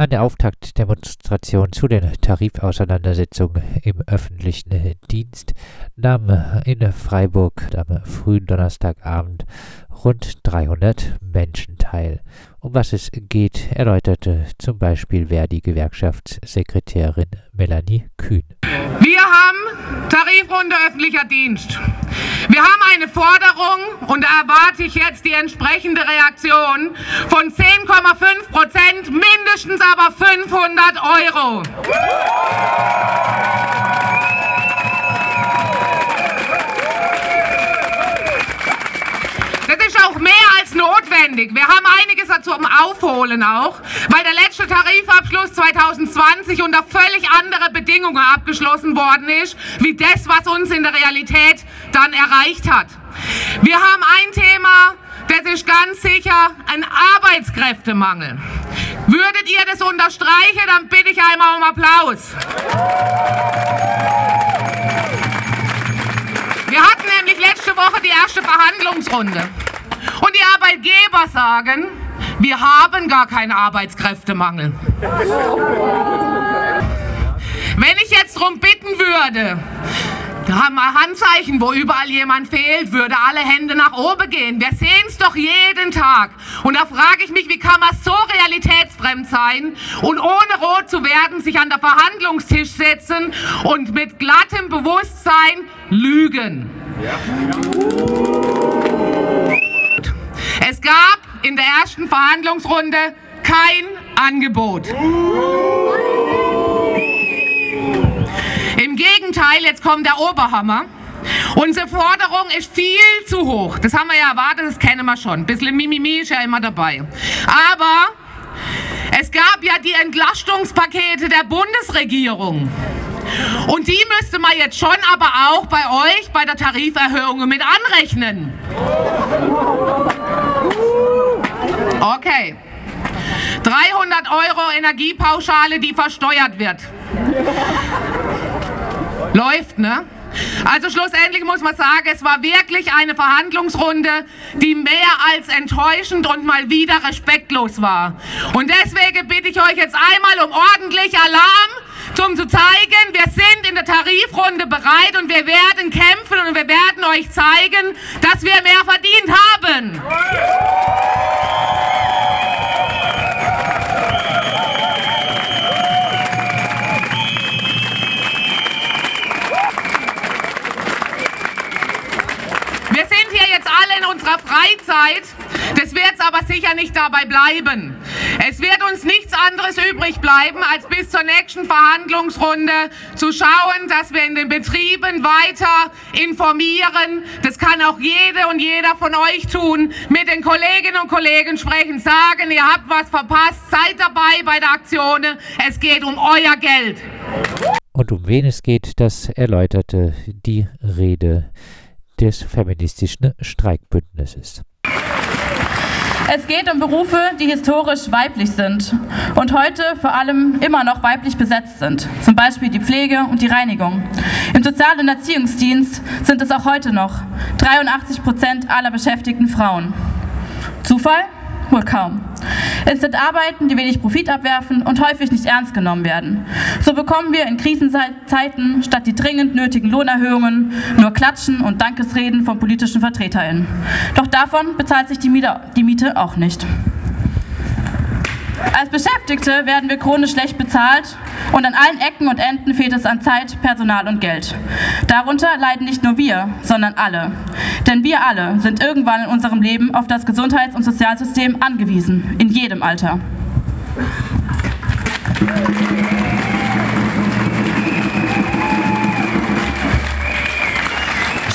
An der Auftaktdemonstration zu den Tarifauseinandersetzungen im öffentlichen Dienst nahmen in Freiburg am frühen Donnerstagabend rund 300 Menschen teil. Um was es geht, erläuterte zum Beispiel Verdi-Gewerkschaftssekretärin Melanie Kühn. Wir haben Tarifrunde öffentlicher Dienst. Wir haben eine Forderung und da erwarte ich jetzt die entsprechende Reaktion von 10,5 Prozent, mindestens aber 500 Euro. Notwendig. Wir haben einiges dazu zum Aufholen auch, weil der letzte Tarifabschluss 2020 unter völlig andere Bedingungen abgeschlossen worden ist, wie das, was uns in der Realität dann erreicht hat. Wir haben ein Thema, das ist ganz sicher ein Arbeitskräftemangel. Würdet ihr das unterstreichen, dann bitte ich einmal um Applaus. Wir hatten nämlich letzte Woche die erste Verhandlungsrunde. Und die Arbeitgeber sagen, wir haben gar keinen Arbeitskräftemangel. Wenn ich jetzt darum bitten würde, da haben wir Handzeichen, wo überall jemand fehlt, würde alle Hände nach oben gehen. Wir sehen es doch jeden Tag. Und da frage ich mich, wie kann man so realitätsfremd sein und ohne rot zu werden sich an der Verhandlungstisch setzen und mit glattem Bewusstsein lügen. Ja. In der ersten Verhandlungsrunde kein Angebot. Im Gegenteil, jetzt kommt der Oberhammer. Unsere Forderung ist viel zu hoch. Das haben wir ja erwartet, das kennen wir schon. Ein bisschen Mimimi ist ja immer dabei. Aber es gab ja die Entlastungspakete der Bundesregierung. Und die müsste man jetzt schon aber auch bei euch bei der Tariferhöhung mit anrechnen. Okay. 300 Euro Energiepauschale, die versteuert wird. Läuft, ne? Also schlussendlich muss man sagen, es war wirklich eine Verhandlungsrunde, die mehr als enttäuschend und mal wieder respektlos war. Und deswegen bitte ich euch jetzt einmal um ordentlich Alarm, um zu zeigen, wir sind in der Tarifrunde bereit und wir werden kämpfen und wir werden euch zeigen, dass wir mehr verdient haben. Sicher nicht dabei bleiben. Es wird uns nichts anderes übrig bleiben, als bis zur nächsten Verhandlungsrunde zu schauen, dass wir in den Betrieben weiter informieren. Das kann auch jede und jeder von euch tun. Mit den Kolleginnen und Kollegen sprechen, sagen, ihr habt was verpasst, seid dabei bei der Aktion. Es geht um euer Geld. Und um wen es geht, das erläuterte die Rede des feministischen Streikbündnisses. Es geht um Berufe, die historisch weiblich sind und heute vor allem immer noch weiblich besetzt sind, zum Beispiel die Pflege und die Reinigung. Im Sozial- und Erziehungsdienst sind es auch heute noch 83 Prozent aller Beschäftigten Frauen. Zufall? Wohl kaum. Es sind Arbeiten, die wenig Profit abwerfen und häufig nicht ernst genommen werden. So bekommen wir in Krisenzeiten statt die dringend nötigen Lohnerhöhungen nur Klatschen und Dankesreden von politischen VertreterInnen. Doch davon bezahlt sich die Miete auch nicht. Als Beschäftigte werden wir chronisch schlecht bezahlt und an allen Ecken und Enden fehlt es an Zeit, Personal und Geld. Darunter leiden nicht nur wir, sondern alle. Denn wir alle sind irgendwann in unserem Leben auf das Gesundheits- und Sozialsystem angewiesen, in jedem Alter.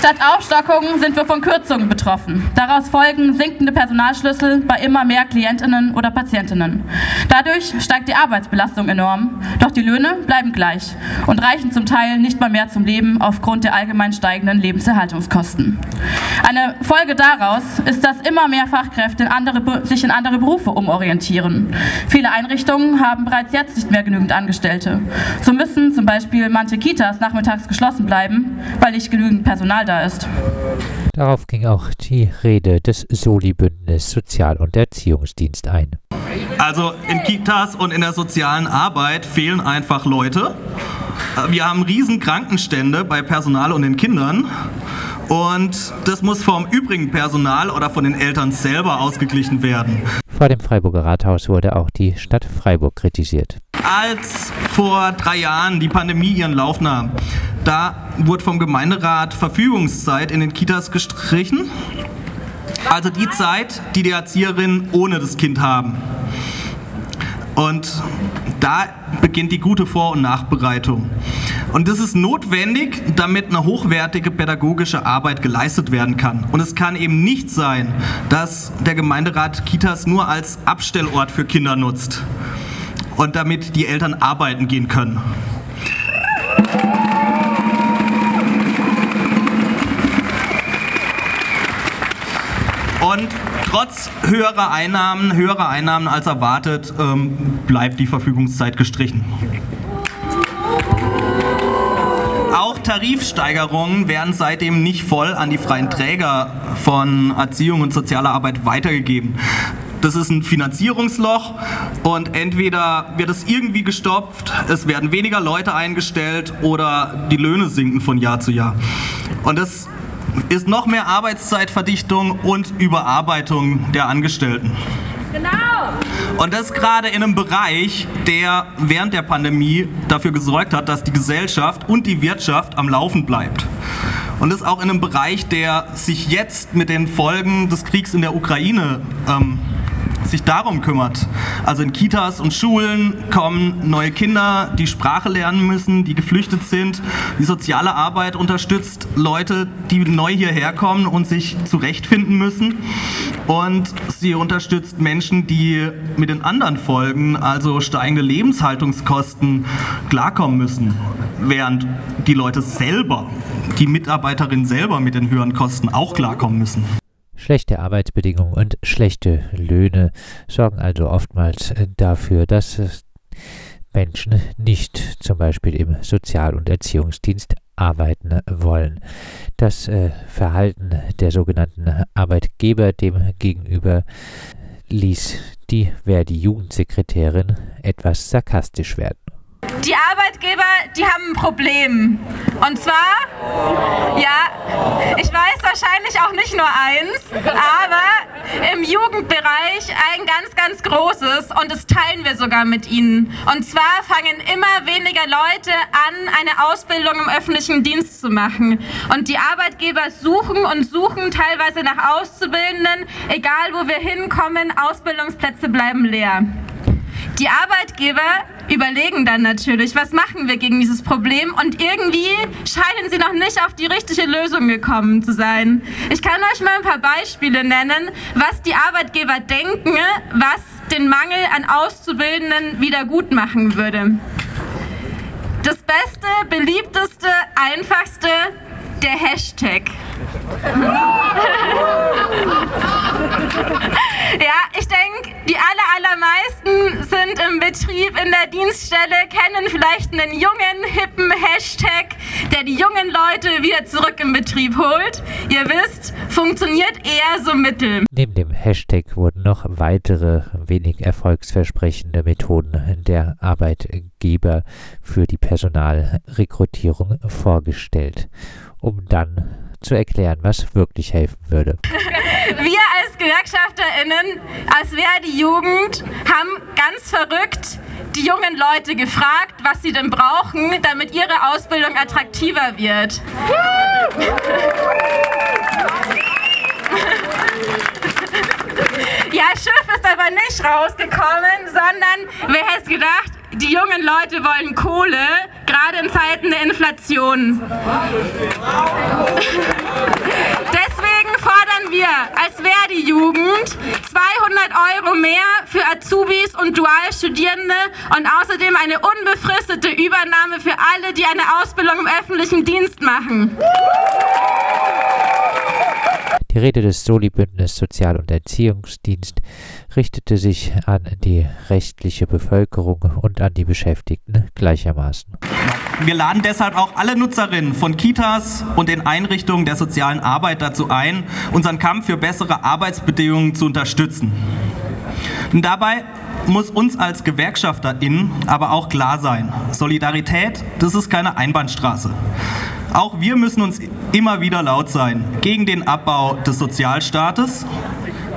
Statt Aufstockungen sind wir von Kürzungen betroffen. Daraus folgen sinkende Personalschlüssel bei immer mehr Klientinnen oder Patientinnen. Dadurch steigt die Arbeitsbelastung enorm, doch die Löhne bleiben gleich und reichen zum Teil nicht mal mehr zum Leben aufgrund der allgemein steigenden Lebenserhaltungskosten. Eine Folge daraus ist, dass immer mehr Fachkräfte in andere, sich in andere Berufe umorientieren. Viele Einrichtungen haben bereits jetzt nicht mehr genügend Angestellte. So müssen zum Beispiel manche Kitas nachmittags geschlossen bleiben, weil nicht genügend Personal da ist. Darauf ging auch die Rede des Soli-Bündnis Sozial- und Erziehungsdienst ein. Also in Kitas und in der sozialen Arbeit fehlen einfach Leute. Wir haben riesen Krankenstände bei Personal und den Kindern. Und das muss vom übrigen Personal oder von den Eltern selber ausgeglichen werden. Vor dem Freiburger Rathaus wurde auch die Stadt Freiburg kritisiert. Als vor drei Jahren die Pandemie ihren Lauf nahm, da wurde vom Gemeinderat Verfügungszeit in den Kitas gestrichen. Also die Zeit, die die Erzieherinnen ohne das Kind haben. Und da beginnt die gute Vor- und Nachbereitung. Und das ist notwendig, damit eine hochwertige pädagogische Arbeit geleistet werden kann. Und es kann eben nicht sein, dass der Gemeinderat Kitas nur als Abstellort für Kinder nutzt und damit die Eltern arbeiten gehen können. Und trotz höherer Einnahmen, höherer Einnahmen als erwartet, ähm, bleibt die Verfügungszeit gestrichen. Tarifsteigerungen werden seitdem nicht voll an die freien Träger von Erziehung und sozialer Arbeit weitergegeben. Das ist ein Finanzierungsloch und entweder wird es irgendwie gestopft, es werden weniger Leute eingestellt oder die Löhne sinken von Jahr zu Jahr. Und das ist noch mehr Arbeitszeitverdichtung und Überarbeitung der Angestellten. Genau. Und das gerade in einem Bereich, der während der Pandemie dafür gesorgt hat, dass die Gesellschaft und die Wirtschaft am Laufen bleibt. Und das auch in einem Bereich, der sich jetzt mit den Folgen des Kriegs in der Ukraine ähm, sich darum kümmert. Also in Kitas und Schulen kommen neue Kinder, die Sprache lernen müssen, die geflüchtet sind. Die soziale Arbeit unterstützt Leute, die neu hierher kommen und sich zurechtfinden müssen. Und sie unterstützt Menschen, die mit den anderen Folgen, also steigende Lebenshaltungskosten, klarkommen müssen. Während die Leute selber, die Mitarbeiterinnen selber mit den höheren Kosten auch klarkommen müssen. Schlechte Arbeitsbedingungen und schlechte Löhne sorgen also oftmals äh, dafür, dass Menschen nicht zum Beispiel im Sozial- und Erziehungsdienst arbeiten wollen. Das äh, Verhalten der sogenannten Arbeitgeber dem gegenüber ließ die Verdi-Jugendsekretärin etwas sarkastisch werden. Die Arbeitgeber, die haben ein Problem. Und zwar, ja, ich weiß wahrscheinlich auch nicht nur eins, aber im Jugendbereich ein ganz, ganz großes und das teilen wir sogar mit ihnen. Und zwar fangen immer weniger Leute an, eine Ausbildung im öffentlichen Dienst zu machen. Und die Arbeitgeber suchen und suchen teilweise nach Auszubildenden, egal wo wir hinkommen, Ausbildungsplätze bleiben leer. Die Arbeitgeber überlegen dann natürlich, was machen wir gegen dieses Problem und irgendwie scheinen sie noch nicht auf die richtige Lösung gekommen zu sein. Ich kann euch mal ein paar Beispiele nennen, was die Arbeitgeber denken, was den Mangel an Auszubildenden wieder gut machen würde. Das Beste, beliebteste, einfachste, der Hashtag. ja, die aller, allermeisten sind im Betrieb, in der Dienststelle, kennen vielleicht einen jungen, hippen Hashtag, der die jungen Leute wieder zurück im Betrieb holt. Ihr wisst, funktioniert eher so mittel. Neben dem Hashtag wurden noch weitere wenig erfolgsversprechende Methoden der Arbeitgeber für die Personalrekrutierung vorgestellt, um dann zu erklären, was wirklich helfen würde. Wir GewerkschafterInnen, als Wer die Jugend, haben ganz verrückt die jungen Leute gefragt, was sie denn brauchen, damit ihre Ausbildung attraktiver wird. Ja, Schiff ist aber nicht rausgekommen, sondern wer hätte gedacht, die jungen Leute wollen Kohle, gerade in Zeiten der Inflation. Wir als Verdi-Jugend 200 Euro mehr für Azubis und Dualstudierende und außerdem eine unbefristete Übernahme für alle, die eine Ausbildung im öffentlichen Dienst machen. Die Rede des Soli-Bündnis Sozial- und Erziehungsdienst richtete sich an die rechtliche Bevölkerung und an die Beschäftigten gleichermaßen. Wir laden deshalb auch alle Nutzerinnen von Kitas und den Einrichtungen der sozialen Arbeit dazu ein, unseren Kampf für bessere Arbeitsbedingungen zu unterstützen. Und dabei muss uns als GewerkschafterInnen aber auch klar sein. Solidarität, das ist keine Einbahnstraße. Auch wir müssen uns immer wieder laut sein gegen den Abbau des Sozialstaates,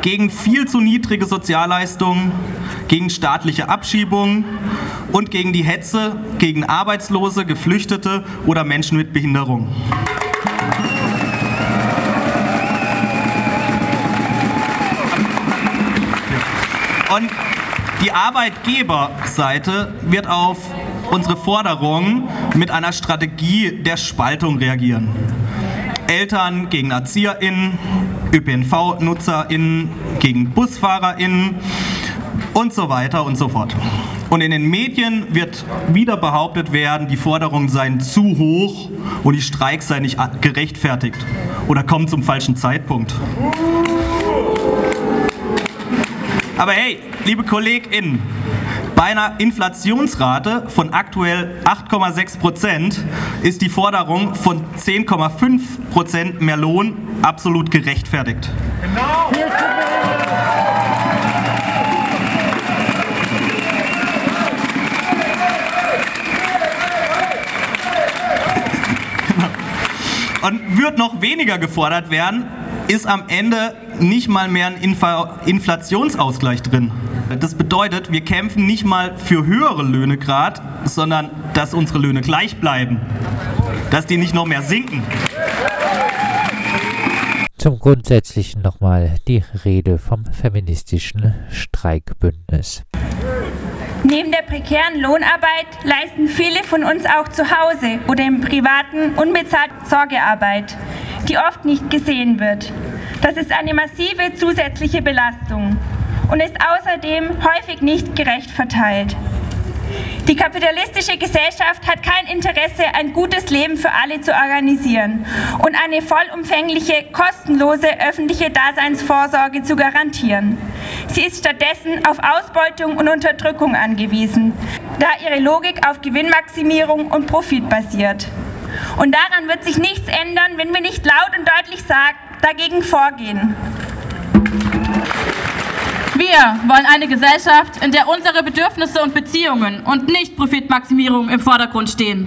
gegen viel zu niedrige Sozialleistungen, gegen staatliche Abschiebungen und gegen die Hetze gegen Arbeitslose, Geflüchtete oder Menschen mit Behinderung. Und die Arbeitgeberseite wird auf unsere Forderungen mit einer Strategie der Spaltung reagieren. Eltern gegen ErzieherInnen, ÖPNV-NutzerInnen gegen BusfahrerInnen und so weiter und so fort. Und in den Medien wird wieder behauptet werden, die Forderungen seien zu hoch und die Streiks seien nicht gerechtfertigt oder kommen zum falschen Zeitpunkt. Aber hey, liebe KollegInnen, bei einer Inflationsrate von aktuell 8,6 Prozent ist die Forderung von 10,5 Prozent mehr Lohn absolut gerechtfertigt. Genau. Und wird noch weniger gefordert werden, ist am Ende nicht mal mehr ein Inflationsausgleich drin. Das bedeutet, wir kämpfen nicht mal für höhere Löhne gerade, sondern dass unsere Löhne gleich bleiben, dass die nicht noch mehr sinken. Zum Grundsätzlichen nochmal die Rede vom feministischen Streikbündnis. Neben der prekären Lohnarbeit leisten viele von uns auch zu Hause oder im privaten unbezahlte Sorgearbeit, die oft nicht gesehen wird. Das ist eine massive zusätzliche Belastung und ist außerdem häufig nicht gerecht verteilt. Die kapitalistische Gesellschaft hat kein Interesse, ein gutes Leben für alle zu organisieren und eine vollumfängliche, kostenlose öffentliche Daseinsvorsorge zu garantieren. Sie ist stattdessen auf Ausbeutung und Unterdrückung angewiesen, da ihre Logik auf Gewinnmaximierung und Profit basiert. Und daran wird sich nichts ändern, wenn wir nicht laut und deutlich sagen, dagegen vorgehen. Wir wollen eine Gesellschaft, in der unsere Bedürfnisse und Beziehungen und nicht Profitmaximierung im Vordergrund stehen.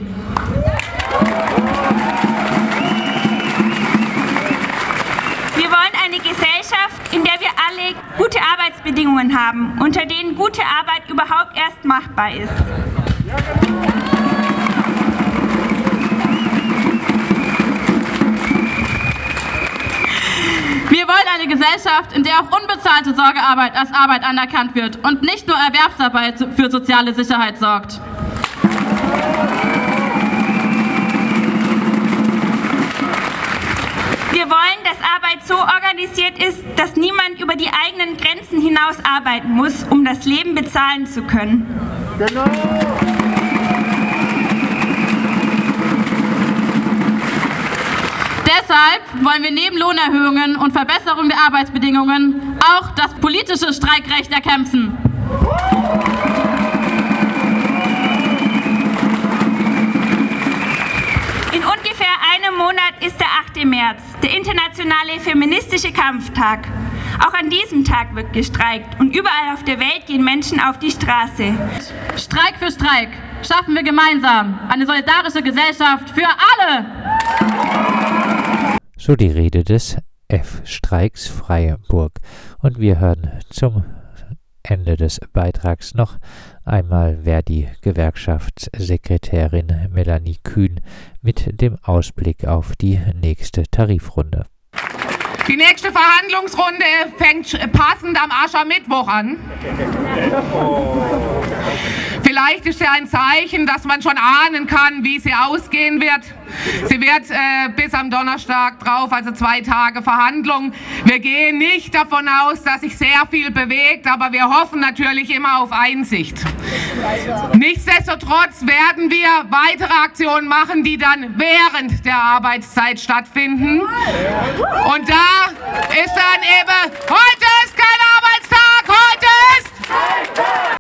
Gesellschaft, in der wir alle gute Arbeitsbedingungen haben, unter denen gute Arbeit überhaupt erst machbar ist. Wir wollen eine Gesellschaft, in der auch unbezahlte Sorgearbeit als Arbeit anerkannt wird und nicht nur Erwerbsarbeit für soziale Sicherheit sorgt. Arbeit so organisiert ist, dass niemand über die eigenen Grenzen hinaus arbeiten muss, um das Leben bezahlen zu können. Genau. Deshalb wollen wir neben Lohnerhöhungen und Verbesserung der Arbeitsbedingungen auch das politische Streikrecht erkämpfen. Einem Monat ist der 8. März, der internationale feministische Kampftag. Auch an diesem Tag wird gestreikt und überall auf der Welt gehen Menschen auf die Straße. Streik für Streik schaffen wir gemeinsam eine solidarische Gesellschaft für alle. So die Rede des F-Streiks Freiburg. Und wir hören zum Ende des Beitrags noch einmal, wer die Gewerkschaftssekretärin Melanie Kühn mit dem Ausblick auf die nächste Tarifrunde. Die nächste Verhandlungsrunde fängt passend am Aschermittwoch an. Vielleicht ist ja ein Zeichen, dass man schon ahnen kann, wie sie ausgehen wird. Sie wird äh, bis am Donnerstag drauf, also zwei Tage Verhandlung. Wir gehen nicht davon aus, dass sich sehr viel bewegt, aber wir hoffen natürlich immer auf Einsicht. Nichtsdestotrotz werden wir weitere Aktionen machen, die dann während der Arbeitszeit stattfinden. Und da ist dann eben, heute ist kein Arbeitstag, heute ist...